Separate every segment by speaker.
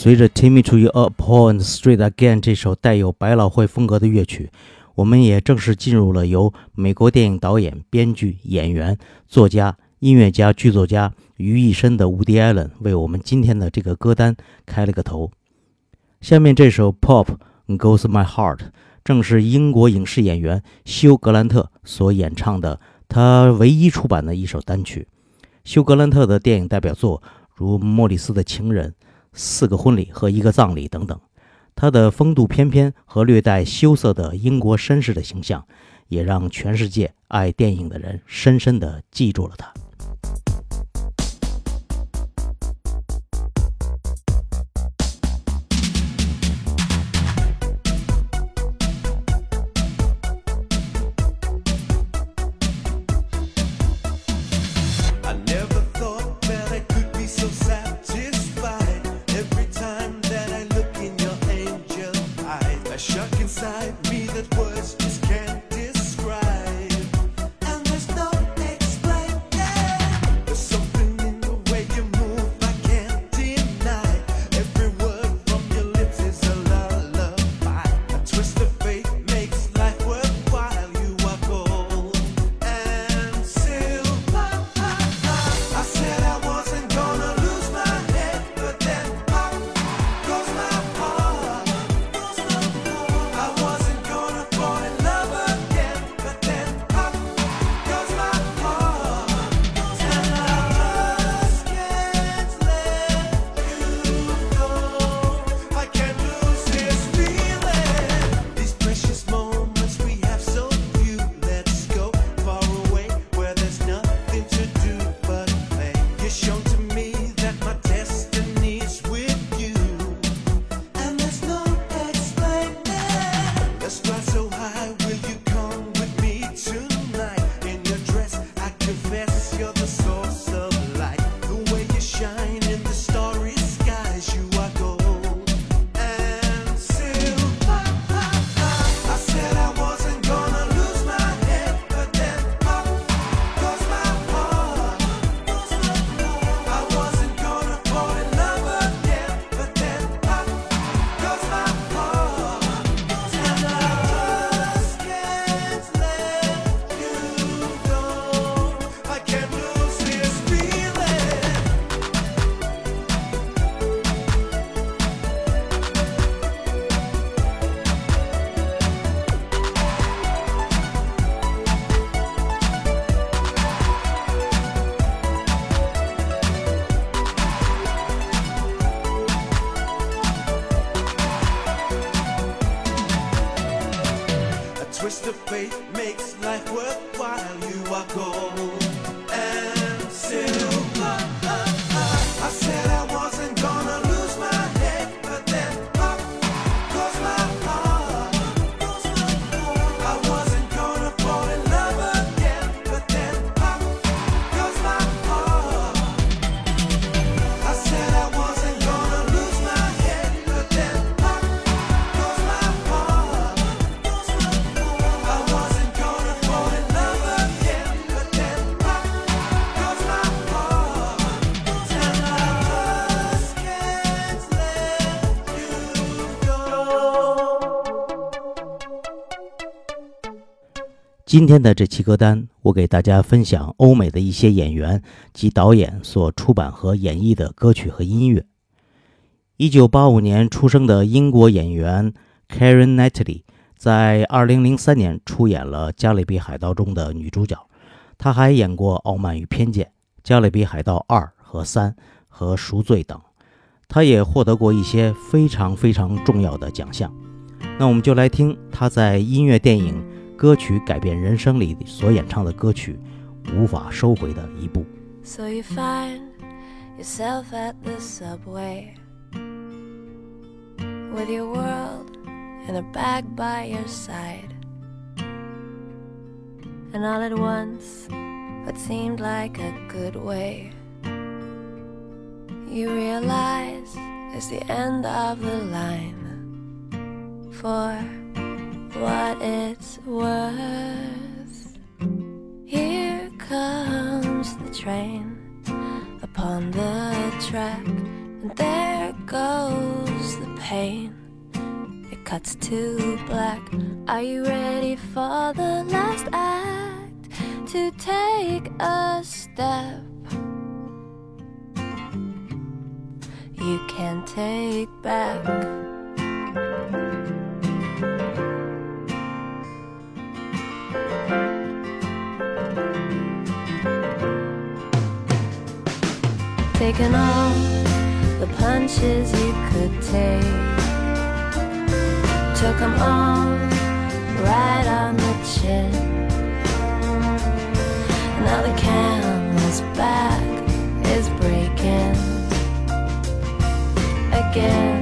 Speaker 1: 随着《Take Me to Your Point Street Again》这首带有百老汇风格的乐曲，我们也正式进入了由美国电影导演、编剧、演员、作家、音乐家、剧作家于一身的伍迪·艾伦为我们今天的这个歌单开了个头。下面这首《Pop Goes My Heart》正是英国影视演员休·格兰特所演唱的他唯一出版的一首单曲。休·格兰特的电影代表作如《莫里斯的情人》。四个婚礼和一个葬礼等等，他的风度翩翩和略带羞涩的英国绅士的形象，也让全世界爱电影的人深深地记住了他。今天的这期歌单，我给大家分享欧美的一些演员及导演所出版和演绎的歌曲和音乐。一九八五年出生的英国演员 Karen Knightley，在二零零三年出演了《加勒比海盗》中的女主角。她还演过《傲慢与偏见》《加勒比海盗二》和三和《赎罪》等。她也获得过一些非常非常重要的奖项。那我们就来听她在音乐电影。歌曲改变人生里所演唱的歌曲，无法收回的一步。
Speaker 2: So you find yourself at the subway with your world in a bag by your side, and all at once, what seemed like a good way, you realize it's the end of the line for what it's worth. Here comes the train upon the track, and there goes the pain. It cuts to black. Are you ready for the last act? To take a step you can't take back. Taken all the punches you could take. Took them all right on the chin. Now the canvas back is breaking again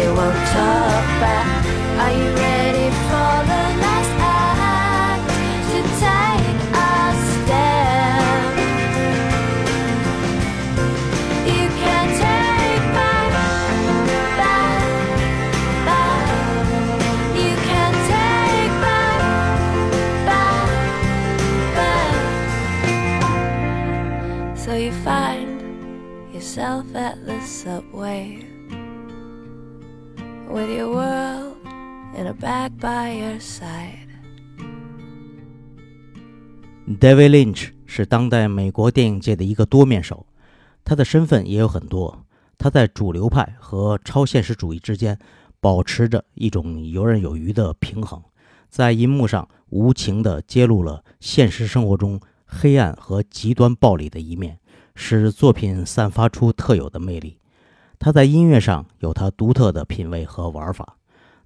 Speaker 2: he won't talk back. Are you ready for the last act to take a step? You can't take back, back, back. You can't take back, back, back. So you find yourself at the subway with your world in a bag by your side.
Speaker 1: David Lynch 是当代美国电影界的一个多面手，他的身份也有很多。他在主流派和超现实主义之间保持着一种游刃有余的平衡，在银幕上无情地揭露了现实生活中黑暗和极端暴力的一面，使作品散发出特有的魅力。他在音乐上有他独特的品味和玩法。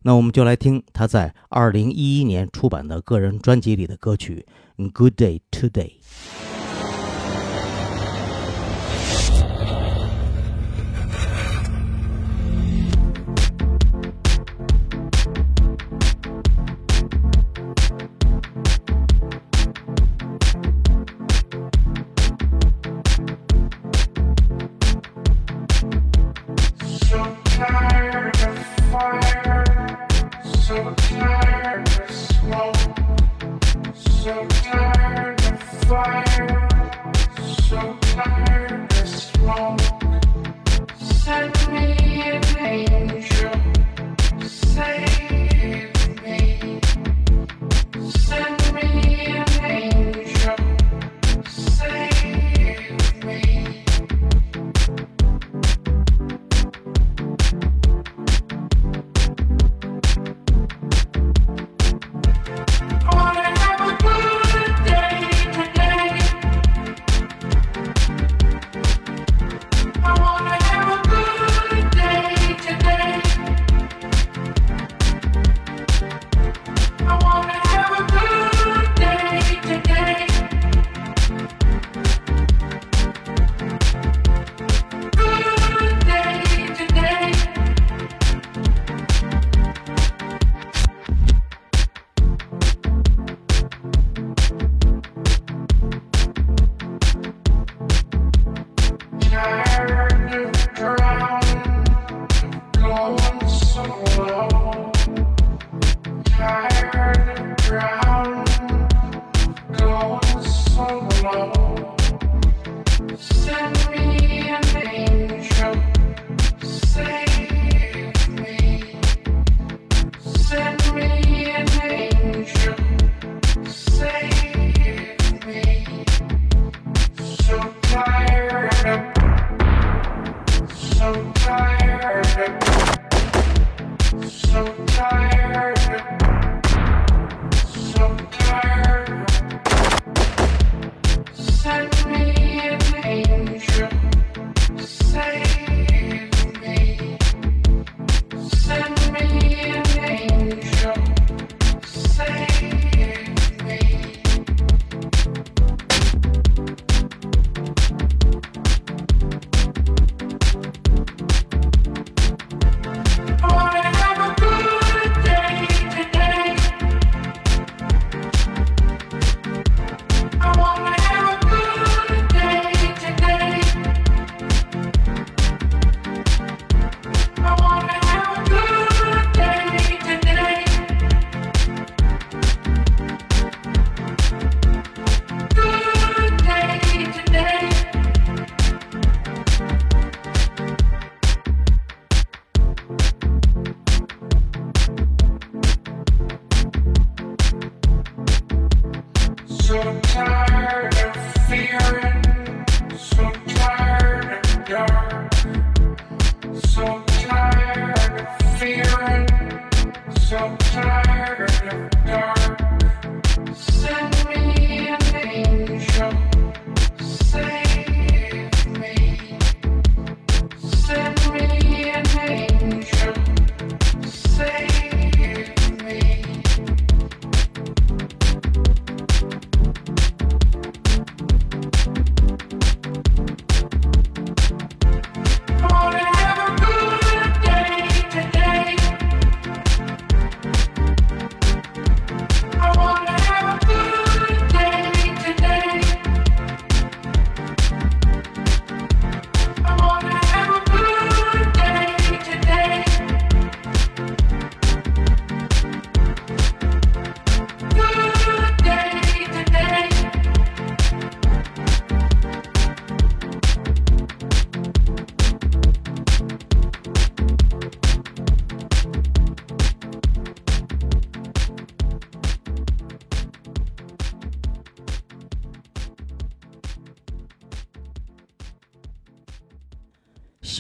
Speaker 1: 那我们就来听他在二零一一年出版的个人专辑里的歌曲《Good Day Today》。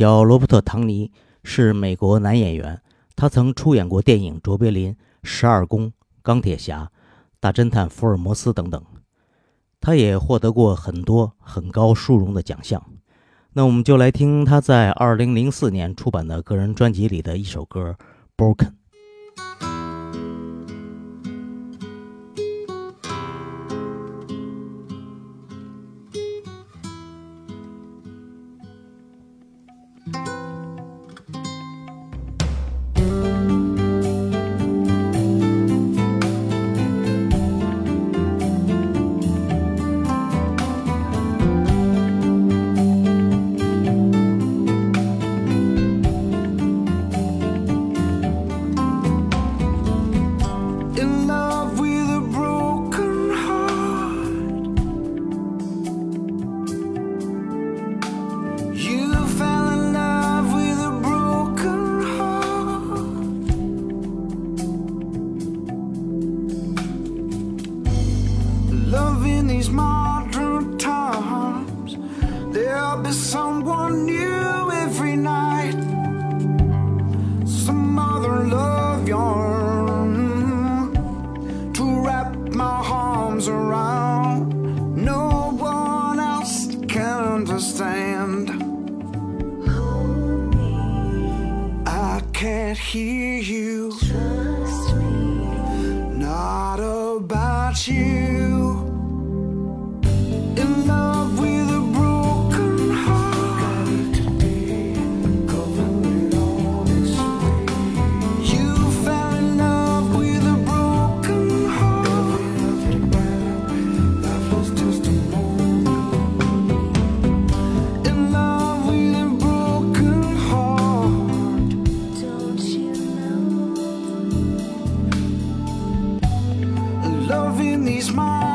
Speaker 1: 小罗伯特·唐尼是美国男演员，他曾出演过电影《卓别林》《十二宫》《钢铁侠》《大侦探福尔摩斯》等等。他也获得过很多很高殊荣的奖项。那我们就来听他在2004年出版的个人专辑里的一首歌《Broken》。
Speaker 3: smile.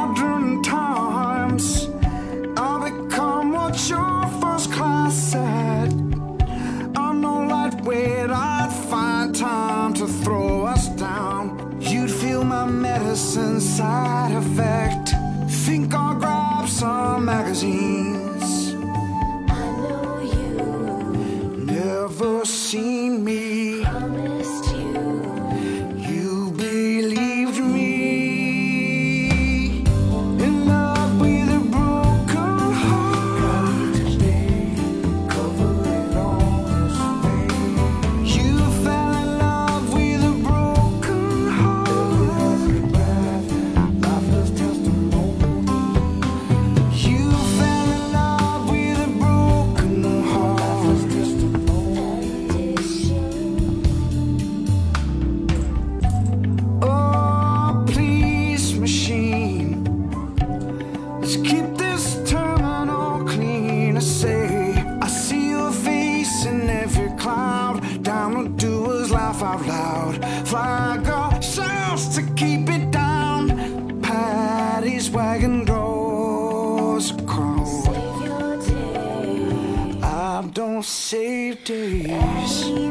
Speaker 3: days.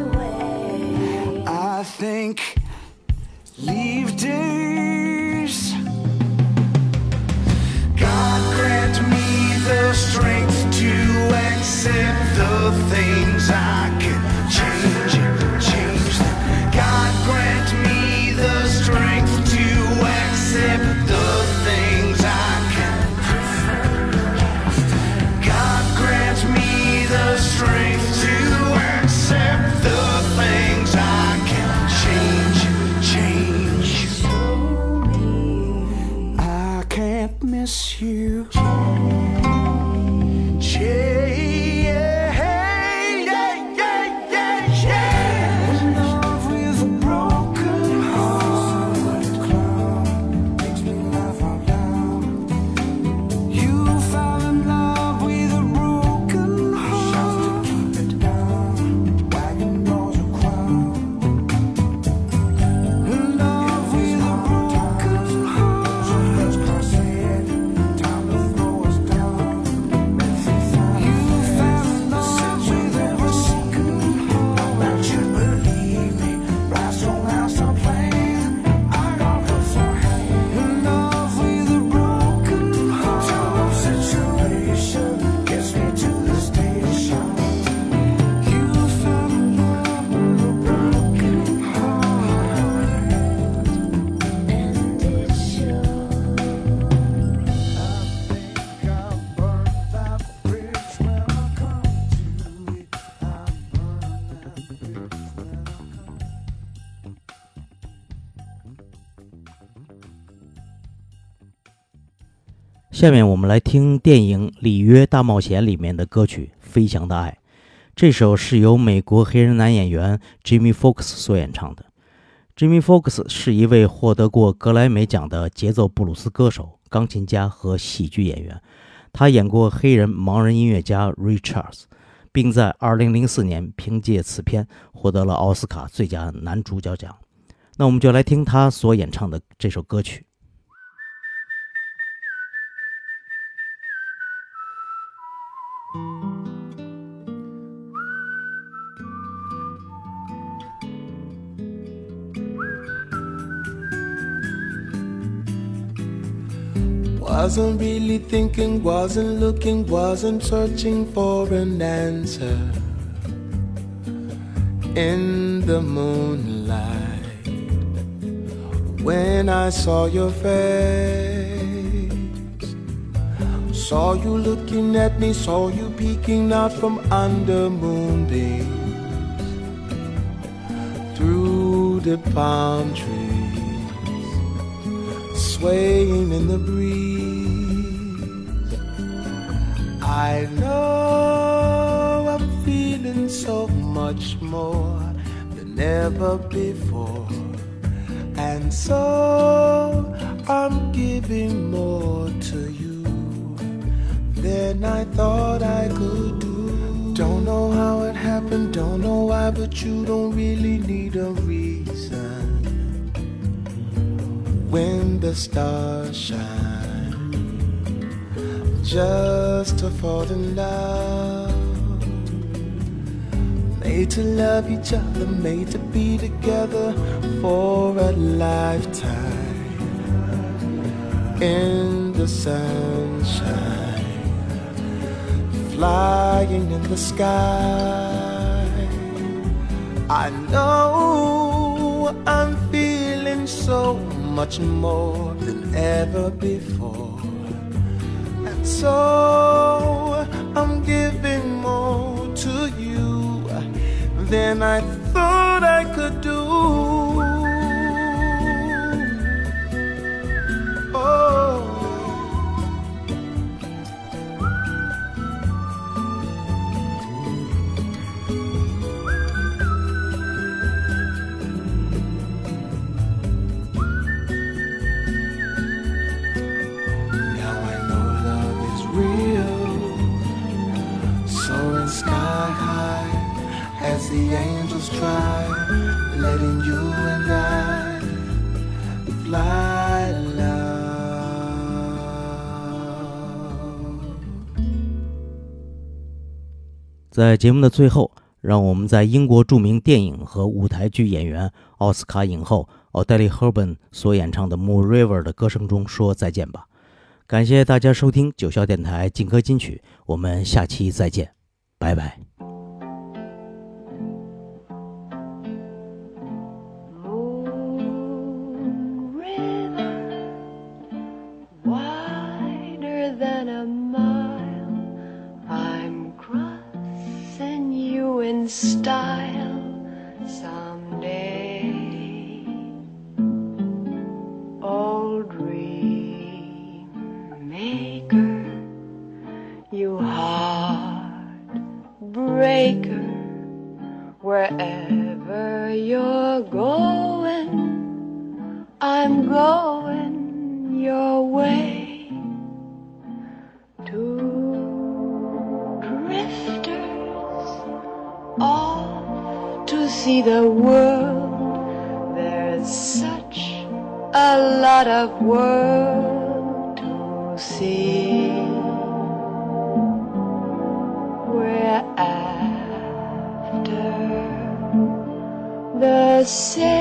Speaker 1: 下面我们来听电影《里约大冒险》里面的歌曲《飞翔的爱》。这首是由美国黑人男演员 Jimmy Fox 所演唱的。Jimmy Fox 是一位获得过格莱美奖的节奏布鲁斯歌手、钢琴家和喜剧演员。他演过黑人盲人音乐家 Richards，并在2004年凭借此片获得了奥斯卡最佳男主角奖。那我们就来听他所演唱的这首歌曲。
Speaker 4: Wasn't really thinking, wasn't looking, wasn't searching for an answer. In the moonlight, when I saw your face, saw you looking at me, saw you peeking out from under moonbeams through the palm trees swaying in the breeze. I know I'm feeling so much more than ever before, and so I'm giving more to you than I thought I could do. Don't know how it happened, don't know why, but you don't really need a reason. When the stars shine just to fall in love. Made to love each other made to be together for a lifetime. In the sunshine flying in the sky I know I'm feeling so much more than ever before. And so I'm giving more to you than I thought
Speaker 1: 在节目的最后，让我们在英国著名电影和舞台剧演员、奥斯卡影后奥黛丽·赫本所演唱的《Moon River》的歌声中说再见吧。感谢大家收听九霄电台劲歌金曲，我们下期再见，拜拜。
Speaker 5: say